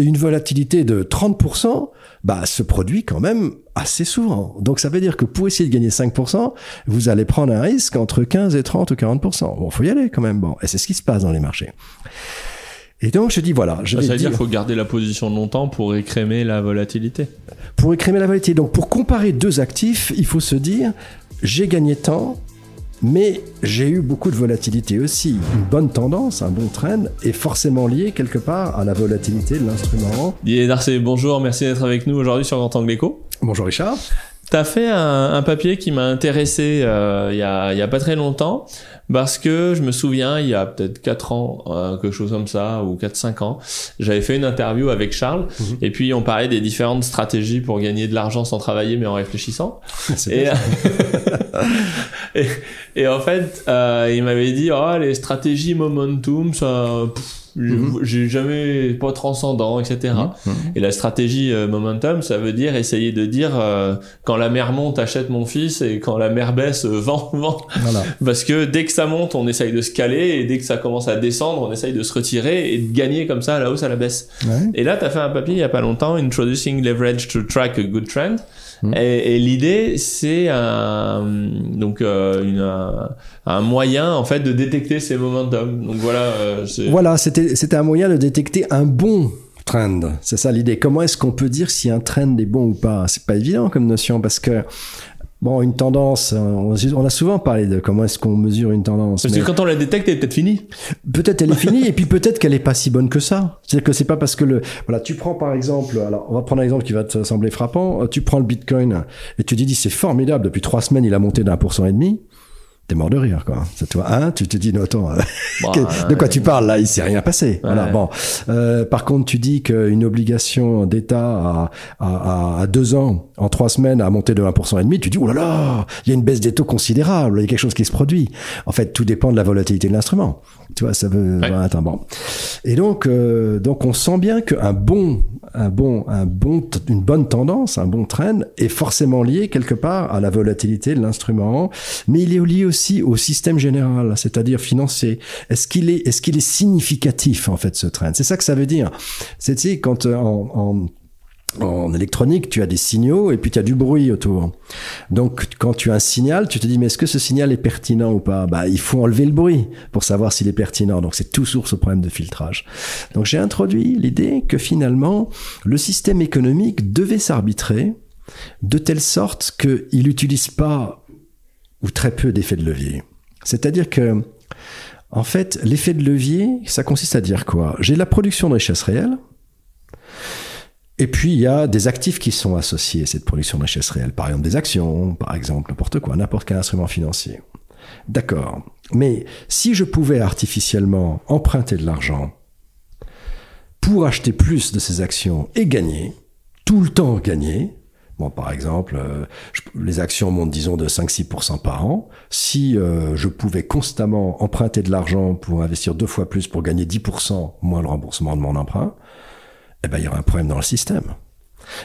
Et une volatilité de 30%, bah, se produit quand même assez souvent. Donc ça veut dire que pour essayer de gagner 5%, vous allez prendre un risque entre 15 et 30 ou 40%. Bon, faut y aller quand même. Bon, et c'est ce qui se passe dans les marchés. Et donc je dis voilà, je Ça vais veut dire dire qu'il faut garder la position longtemps pour écrémer la volatilité. pour écrémer la volatilité. Donc pour comparer deux actifs, il faut se dire j'ai gagné tant, mais j'ai eu beaucoup de volatilité aussi. Une bonne tendance, un bon trend est forcément lié quelque part à la volatilité de l'instrument. Didier Darcé, bonjour, merci d'être avec nous aujourd'hui sur Grand Angle Éco. Bonjour Richard. T'as fait un, un papier qui m'a intéressé euh, il y, a, il y a pas très longtemps parce que je me souviens il y a peut-être 4 ans euh, quelque chose comme ça ou 4 5 ans j'avais fait une interview avec Charles Mhm. et puis on parlait des différentes stratégies pour gagner de l'argent sans travailler mais en réfléchissant et, et, et en fait euh, il m'avait dit oh les stratégies momentum ça pff, j'ai- Mhm. j'ai jamais pas transcendant etc Mhm. et la stratégie euh, momentum, ça veut dire essayer de dire euh, quand la mer monte, achète mon fils, et quand la mer baisse, euh, vends, vends. Voilà. Parce que dès que ça monte, on essaye de se caler, et dès que ça commence à descendre, on essaye de se retirer et de gagner comme ça à la hausse, à la baisse. Ouais. Et là, tu as fait un papier il y a pas longtemps, Introducing Leverage to Track a Good Trend. Mhm. Et, et l'idée, c'est un, donc euh, une, un, un moyen en fait de détecter ces momentum. Donc voilà, euh, c'est- Voilà, c'était c'était un moyen de détecter un bon trend. C'est ça l'idée. Comment est-ce qu'on peut dire si un trend est bon ou pas? C'est pas évident comme notion parce que bon, une tendance, on, on a souvent parlé de comment est-ce qu'on mesure une tendance. Parce mais que quand on la détecte, elle est peut-être finie. Peut-être elle est finie et puis peut-être qu'elle est pas si bonne que ça. C'est-à-dire que c'est pas parce que le voilà, tu prends par exemple, alors on va prendre un exemple qui va te sembler frappant. Euh, Tu prends le Bitcoin et tu te dis c'est formidable depuis trois semaines il a monté d'un pour cent et demi. T'es mort de rire quoi. C'est toi, hein Tu te dis non attends. euh, Bah, de quoi tu parles là? Il s'est rien passé. Voilà. Bon. Euh, par contre, tu dis qu'une obligation d'État à, à, à, à deux ans, en trois semaines, a monté de 1% et demi. Tu dis oh là là, il y a une baisse des taux considérable. Il y a quelque chose qui se produit. En fait, tout dépend de la volatilité de l'instrument. Tu vois, ça veut. Ouais. attends, bon. Et donc, euh, donc, on sent bien qu'un bon, un bon, un bon, une bonne tendance, un bon trend est forcément lié quelque part à la volatilité de l'instrument, mais il est lié aussi au système général, c'est-à-dire financier. Est-ce qu'il est, est-ce qu'il est significatif en fait ce trend? C'est ça que ça veut dire. C'est quand euh, en, en en électronique, tu as des signaux et puis tu as du bruit autour. Donc, quand tu as un signal, tu te dis, mais est-ce que ce signal est pertinent ou pas? Bah, il faut enlever le bruit pour savoir s'il est pertinent. Donc, c'est tout source au problème de filtrage. Donc, j'ai introduit l'idée que finalement, le système économique devait s'arbitrer de telle sorte qu'il n'utilise pas ou très peu d'effets de levier. C'est-à-dire que, en fait, l'effet de levier, ça consiste à dire quoi? J'ai la production de richesse réelle, et puis, il y a des actifs qui sont associés à cette production de richesse réelle. Par exemple, des actions, par exemple, n'importe quoi, n'importe quel instrument financier. D'accord. Mais si je pouvais artificiellement emprunter de l'argent pour acheter plus de ces actions et gagner, tout le temps gagner, Bon, par exemple, euh, les actions montent, disons, de 5-6% par an. Si euh, je pouvais constamment emprunter de l'argent pour investir deux fois plus pour gagner 10% moins le remboursement de mon emprunt, eh ben, il y aurait un problème dans le système.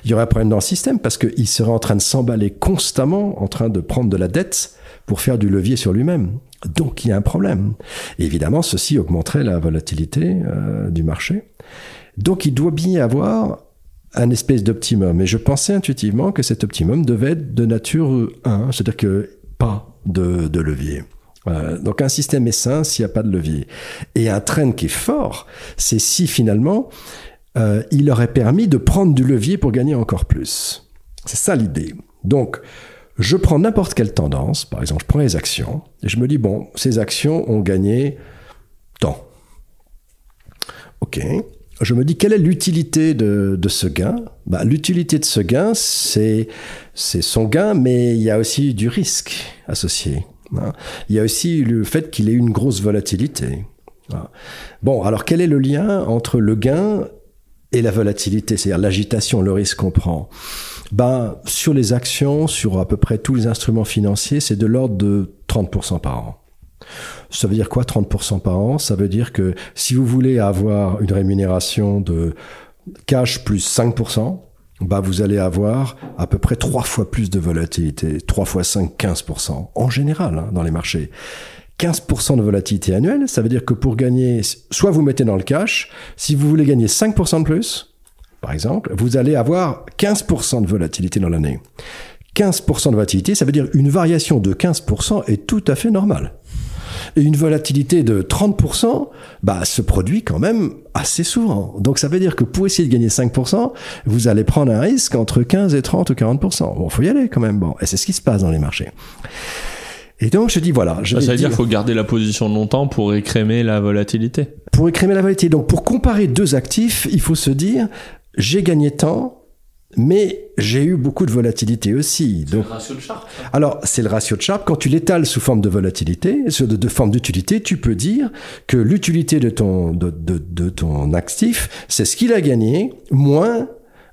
Il y aurait un problème dans le système parce qu'il serait en train de s'emballer constamment, en train de prendre de la dette pour faire du levier sur lui-même. Donc il y a un problème. Évidemment, ceci augmenterait la volatilité euh, du marché. Donc il doit bien y avoir un espèce d'optimum. Et je pensais intuitivement que cet optimum devait être de nature 1, c'est-à-dire que pas de, de levier. Euh, donc un système est sain s'il n'y a pas de levier. Et un trend qui est fort, c'est si finalement euh, il aurait permis de prendre du levier pour gagner encore plus. C'est ça l'idée. Donc, je prends n'importe quelle tendance, par exemple, je prends les actions, et je me dis, bon, ces actions ont gagné tant. Ok. Je me dis, quelle est l'utilité de, ce gain? Bah, L'utilité de ce gain, c'est son gain, mais il y a aussi du risque associé. hein. Il y a aussi le fait qu'il ait une grosse volatilité. Voilà. Bon, alors quel est le lien entre le gain et la volatilité, c'est-à-dire l'agitation, le risque qu'on prend ben, Sur les actions, sur à peu près tous les instruments financiers, c'est de l'ordre de 30% par an. Ça veut dire quoi 30% par an? Ça veut dire que si vous voulez avoir une rémunération de cash plus 5%, bah vous allez avoir à peu près trois fois plus de volatilité, 3 fois 5, 15%, en général, hein, dans les marchés. 15% de volatilité annuelle, ça veut dire que pour gagner, soit vous mettez dans le cash, si vous voulez gagner 5% de plus, par exemple, vous allez avoir 15% de volatilité dans l'année. 15% de volatilité, ça veut dire une variation de 15% est tout à fait normale. Et une volatilité de 30%, bah, se produit quand même assez souvent. Donc ça veut dire que pour essayer de gagner 5%, vous allez prendre un risque entre 15 et 30 ou 40%. Bon, faut y aller quand même. Bon, et c'est ce qui se passe dans les marchés. Et donc je dis voilà. Je ça veut dire qu'il faut garder la position longtemps pour écrémer la volatilité. pour écrémer la volatilité. Donc pour comparer deux actifs, il faut se dire j'ai gagné tant, mais j'ai eu beaucoup de volatilité aussi. Donc ratio de Sharpe. Alors, c'est le ratio de Sharpe. Quand tu l'étales sous forme de volatilité, sous de, de forme d'utilité, tu peux dire que l'utilité de ton, de, de, de ton actif, c'est ce qu'il a gagné, moins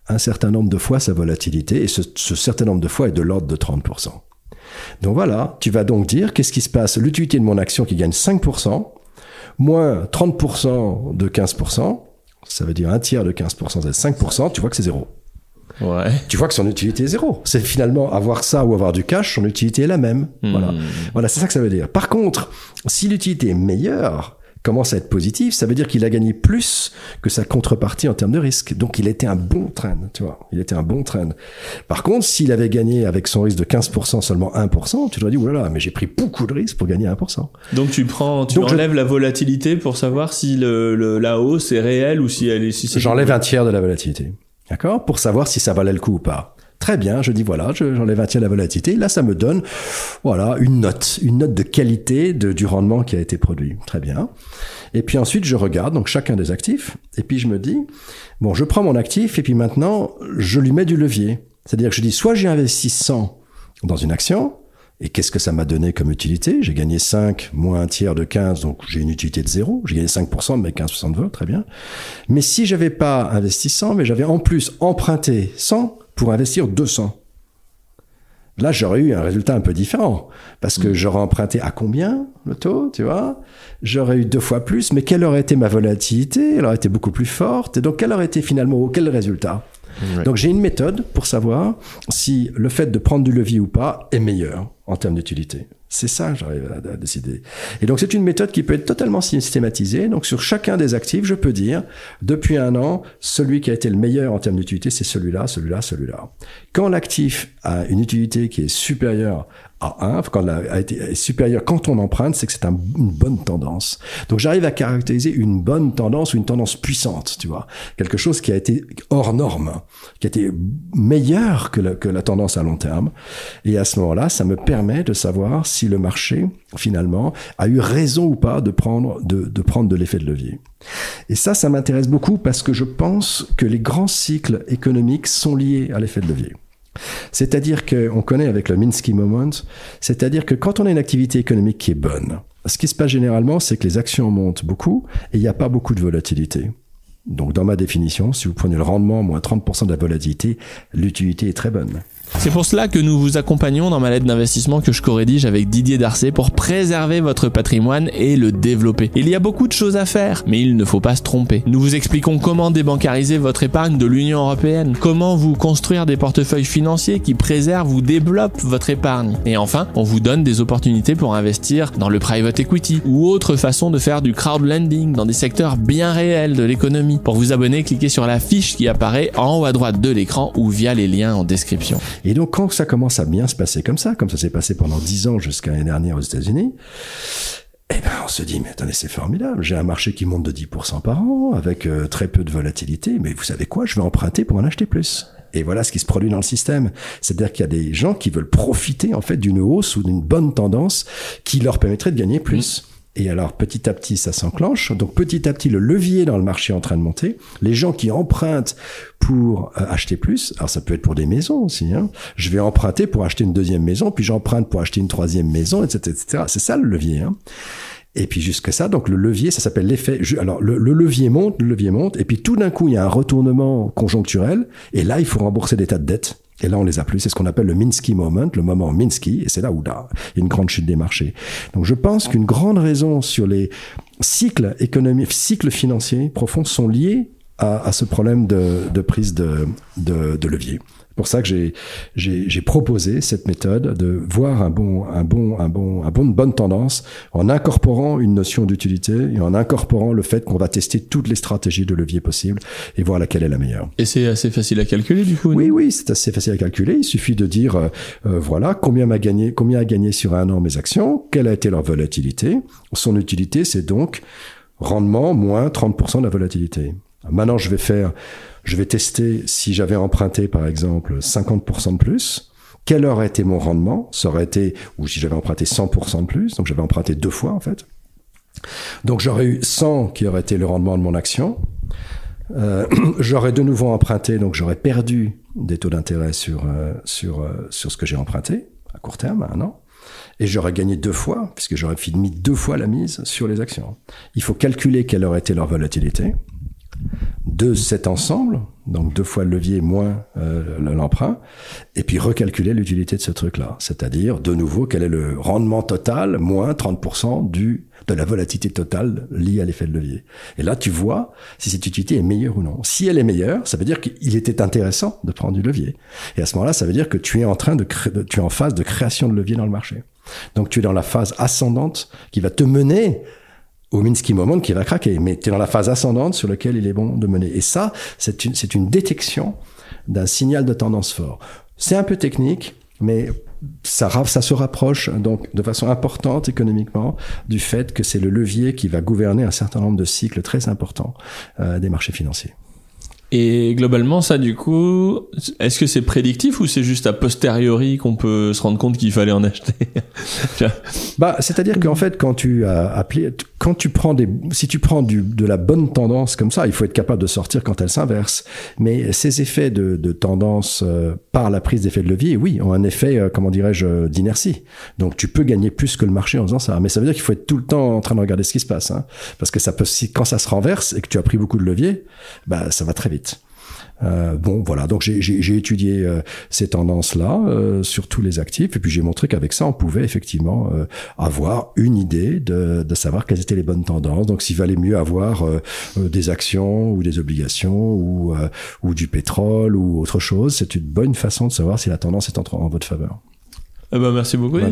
un certain nombre de fois sa volatilité. Et ce, ce certain nombre de fois est de l'ordre de 30%. Donc voilà, tu vas donc dire qu'est-ce qui se passe? L'utilité de mon action qui gagne 5%, moins 30% de 15%, ça veut dire un tiers de 15%, c'est 5%, tu vois que c'est zéro Ouais. tu vois que son utilité est zéro. C'est finalement avoir ça ou avoir du cash, son utilité est la même. Voilà, voilà c'est ça que ça veut dire. Par contre, si l'utilité est meilleure, commence à être positive, ça veut dire qu'il a gagné plus que sa contrepartie en termes de risque. Donc il était un bon trend, tu vois. Il était un bon trend. Par contre, s'il avait gagné avec son risque de 15% seulement 1%, tu dois dire, oulala, mais j'ai pris beaucoup de risques pour gagner 1%. Donc tu prends, tu Donc, je- enlèves la volatilité pour savoir si le, le- la hausse est réelle ou si elle est si c'est J'enlève un tiers de la volatilité. D'accord? Pour savoir si ça valait le coup ou pas. Très bien, je dis voilà, je- j'enlève un tiers de la volatilité. Là, ça me donne, voilà, une note, une note de qualité du rendement qui a été produit. Très bien. Et puis ensuite, je regarde donc chacun des actifs. Et puis je me dis, bon, je prends mon actif et puis maintenant, je lui mets du levier. C'est-à-dire que je dis, soit j'ai investi 100 dans une action, et qu'est-ce que ça m'a donné comme utilité? J'ai gagné 5 moins un tiers de 15, donc j'ai une utilité de 0. J'ai gagné 5% de mes 15% de vote, très bien. Mais si j'avais pas investi 100, mais j'avais en plus emprunté 100 pour investir 200, là j'aurais eu un résultat un peu différent. Parce que j'aurais emprunté à combien le taux, tu vois? J'aurais eu deux fois plus, mais quelle aurait été ma volatilité? Elle aurait été beaucoup plus forte. Et donc quel aurait été finalement quel résultat? Ouais. donc j'ai une méthode pour savoir si le fait de prendre du levier ou pas est meilleur en termes d'utilité. C'est ça j'arrive à, à décider. Et donc c'est une méthode qui peut être totalement systématisée. Donc sur chacun des actifs, je peux dire, depuis un an, celui qui a été le meilleur en termes d'utilité, c'est celui-là, celui-là, celui-là. Quand l'actif a une utilité qui est supérieure à 1, quand elle a été est supérieure quand on emprunte, c'est que c'est un- une bonne tendance. Donc j'arrive à caractériser une bonne tendance ou une tendance puissante, tu vois. Quelque chose qui a été hors norme, qui a été meilleur que la, que la tendance à long terme. Et à ce moment-là, ça me permet de savoir si le marché, finalement, a eu raison ou pas de prendre de, de prendre de l'effet de levier. Et ça, ça m'intéresse beaucoup parce que je pense que les grands cycles économiques sont liés à l'effet de levier. C'est-à-dire qu'on connaît avec le Minsky Moment, c'est-à-dire que quand on a une activité économique qui est bonne, ce qui se passe généralement, c'est que les actions montent beaucoup et il n'y a pas beaucoup de volatilité. Donc dans ma définition, si vous prenez le rendement moins 30% de la volatilité, l'utilité est très bonne. C'est pour cela que nous vous accompagnons dans ma lettre d'investissement que je co-rédige avec Didier Darcet pour préserver votre patrimoine et le développer. Il y a beaucoup de choses à faire, mais il ne faut pas se tromper. Nous vous expliquons comment débancariser votre épargne de l'Union européenne, comment vous construire des portefeuilles financiers qui préservent ou développent votre épargne. Et enfin, on vous donne des opportunités pour investir dans le private equity ou autre façon de faire du crowdlending dans des secteurs bien réels de l'économie. Pour vous abonner, cliquez sur la fiche qui apparaît en haut à droite de l'écran ou via les liens en description. Et donc, quand ça commence à bien se passer comme ça, comme ça s'est passé pendant 10 ans jusqu'à l'année dernière aux États-Unis, eh ben, on se dit, mais attendez, c'est formidable. J'ai un marché qui monte de 10% par an, avec euh, très peu de volatilité. Mais vous savez quoi? Je vais emprunter pour en acheter plus. Et voilà ce qui se produit dans le système. C'est-à-dire qu'il y a des gens qui veulent profiter, en fait, d'une hausse ou d'une bonne tendance qui leur permettrait de gagner plus. Et alors, petit à petit, ça s'enclenche. Donc, petit à petit, le levier dans le marché est en train de monter. Les gens qui empruntent pour euh, acheter plus, alors ça peut être pour des maisons aussi. Hein. Je vais emprunter pour acheter une deuxième maison, puis j'emprunte pour acheter une troisième maison, etc., etc. C'est ça le levier. Hein. Et puis jusque ça, donc le levier, ça s'appelle l'effet. Alors le, le levier monte, le levier monte, et puis tout d'un coup il y a un retournement conjoncturel, et là il faut rembourser des tas de dettes. Et là on les a plus. C'est ce qu'on appelle le Minsky moment, le moment Minsky, et c'est là où il y a une grande chute des marchés. Donc je pense qu'une grande raison sur les cycles économiques, cycles financiers profonds sont liés à, à ce problème de, de prise de, de, de levier. C'est pour ça que j'ai, j'ai, j'ai proposé cette méthode de voir un bon, un bon, un bon, un bon, une bonne tendance en incorporant une notion d'utilité et en incorporant le fait qu'on va tester toutes les stratégies de levier possibles et voir laquelle est la meilleure. Et c'est assez facile à calculer du coup. Oui, oui, c'est assez facile à calculer. Il suffit de dire, euh, euh, voilà, combien m'a gagné, combien a gagné sur un an mes actions, quelle a été leur volatilité. Son utilité, c'est donc rendement moins 30% de la volatilité. Maintenant, je vais faire, je vais tester si j'avais emprunté, par exemple, 50% de plus. Quel aurait été mon rendement? Ça aurait été, ou si j'avais emprunté 100% de plus, donc j'avais emprunté deux fois en fait. Donc j'aurais eu 100 qui aurait été le rendement de mon action. Euh, j'aurais de nouveau emprunté, donc j'aurais perdu des taux d'intérêt sur, euh, sur, euh, sur ce que j'ai emprunté à court terme, à un an. Et j'aurais gagné deux fois, puisque j'aurais mis deux fois la mise sur les actions. Il faut calculer quelle aurait été leur volatilité de cet ensemble, donc deux fois le levier moins euh, l'emprunt, et puis recalculer l'utilité de ce truc-là, c'est-à-dire de nouveau quel est le rendement total moins 30% du de la volatilité totale liée à l'effet de levier. Et là, tu vois si cette utilité est meilleure ou non. Si elle est meilleure, ça veut dire qu'il était intéressant de prendre du levier. Et à ce moment-là, ça veut dire que tu es en train de, tu es en phase de création de levier dans le marché. Donc tu es dans la phase ascendante qui va te mener au Minsky moment qui va craquer. Mais tu es dans la phase ascendante sur laquelle il est bon de mener. Et ça, c'est une, une détection d'un signal de tendance fort. C'est un peu technique, mais ça, ça se rapproche donc de façon importante économiquement du fait que c'est le levier qui va gouverner un certain nombre de cycles très importants euh, des marchés financiers. Et globalement, ça, du coup, est-ce que c'est prédictif ou c'est juste a posteriori qu'on peut se rendre compte qu'il fallait en acheter? Bah, c'est-à-dire qu'en fait, quand tu quand tu prends des, si tu prends du, de la bonne tendance comme ça, il faut être capable de sortir quand elle s'inverse. Mais ces effets de, de tendance euh, par la prise d'effet de levier, oui, ont un effet, euh, comment dirais-je, d'inertie. Donc, tu peux gagner plus que le marché en faisant ça. Mais ça veut dire qu'il faut être tout le temps en train de regarder ce qui se passe, hein, parce que ça peut, si, quand ça se renverse et que tu as pris beaucoup de levier, bah, ça va très vite. Euh, bon, voilà. Donc j'ai étudié euh, ces tendances-là euh, sur tous les actifs, et puis j'ai montré qu'avec ça, on pouvait effectivement euh, avoir une idée de, de, savoir quelles étaient les bonnes tendances. Donc s'il valait mieux avoir euh, des actions ou des obligations ou ou du pétrole ou autre chose, c'est une bonne façon de savoir si la tendance est en, en votre faveur. Eh ben, merci beaucoup. Bah,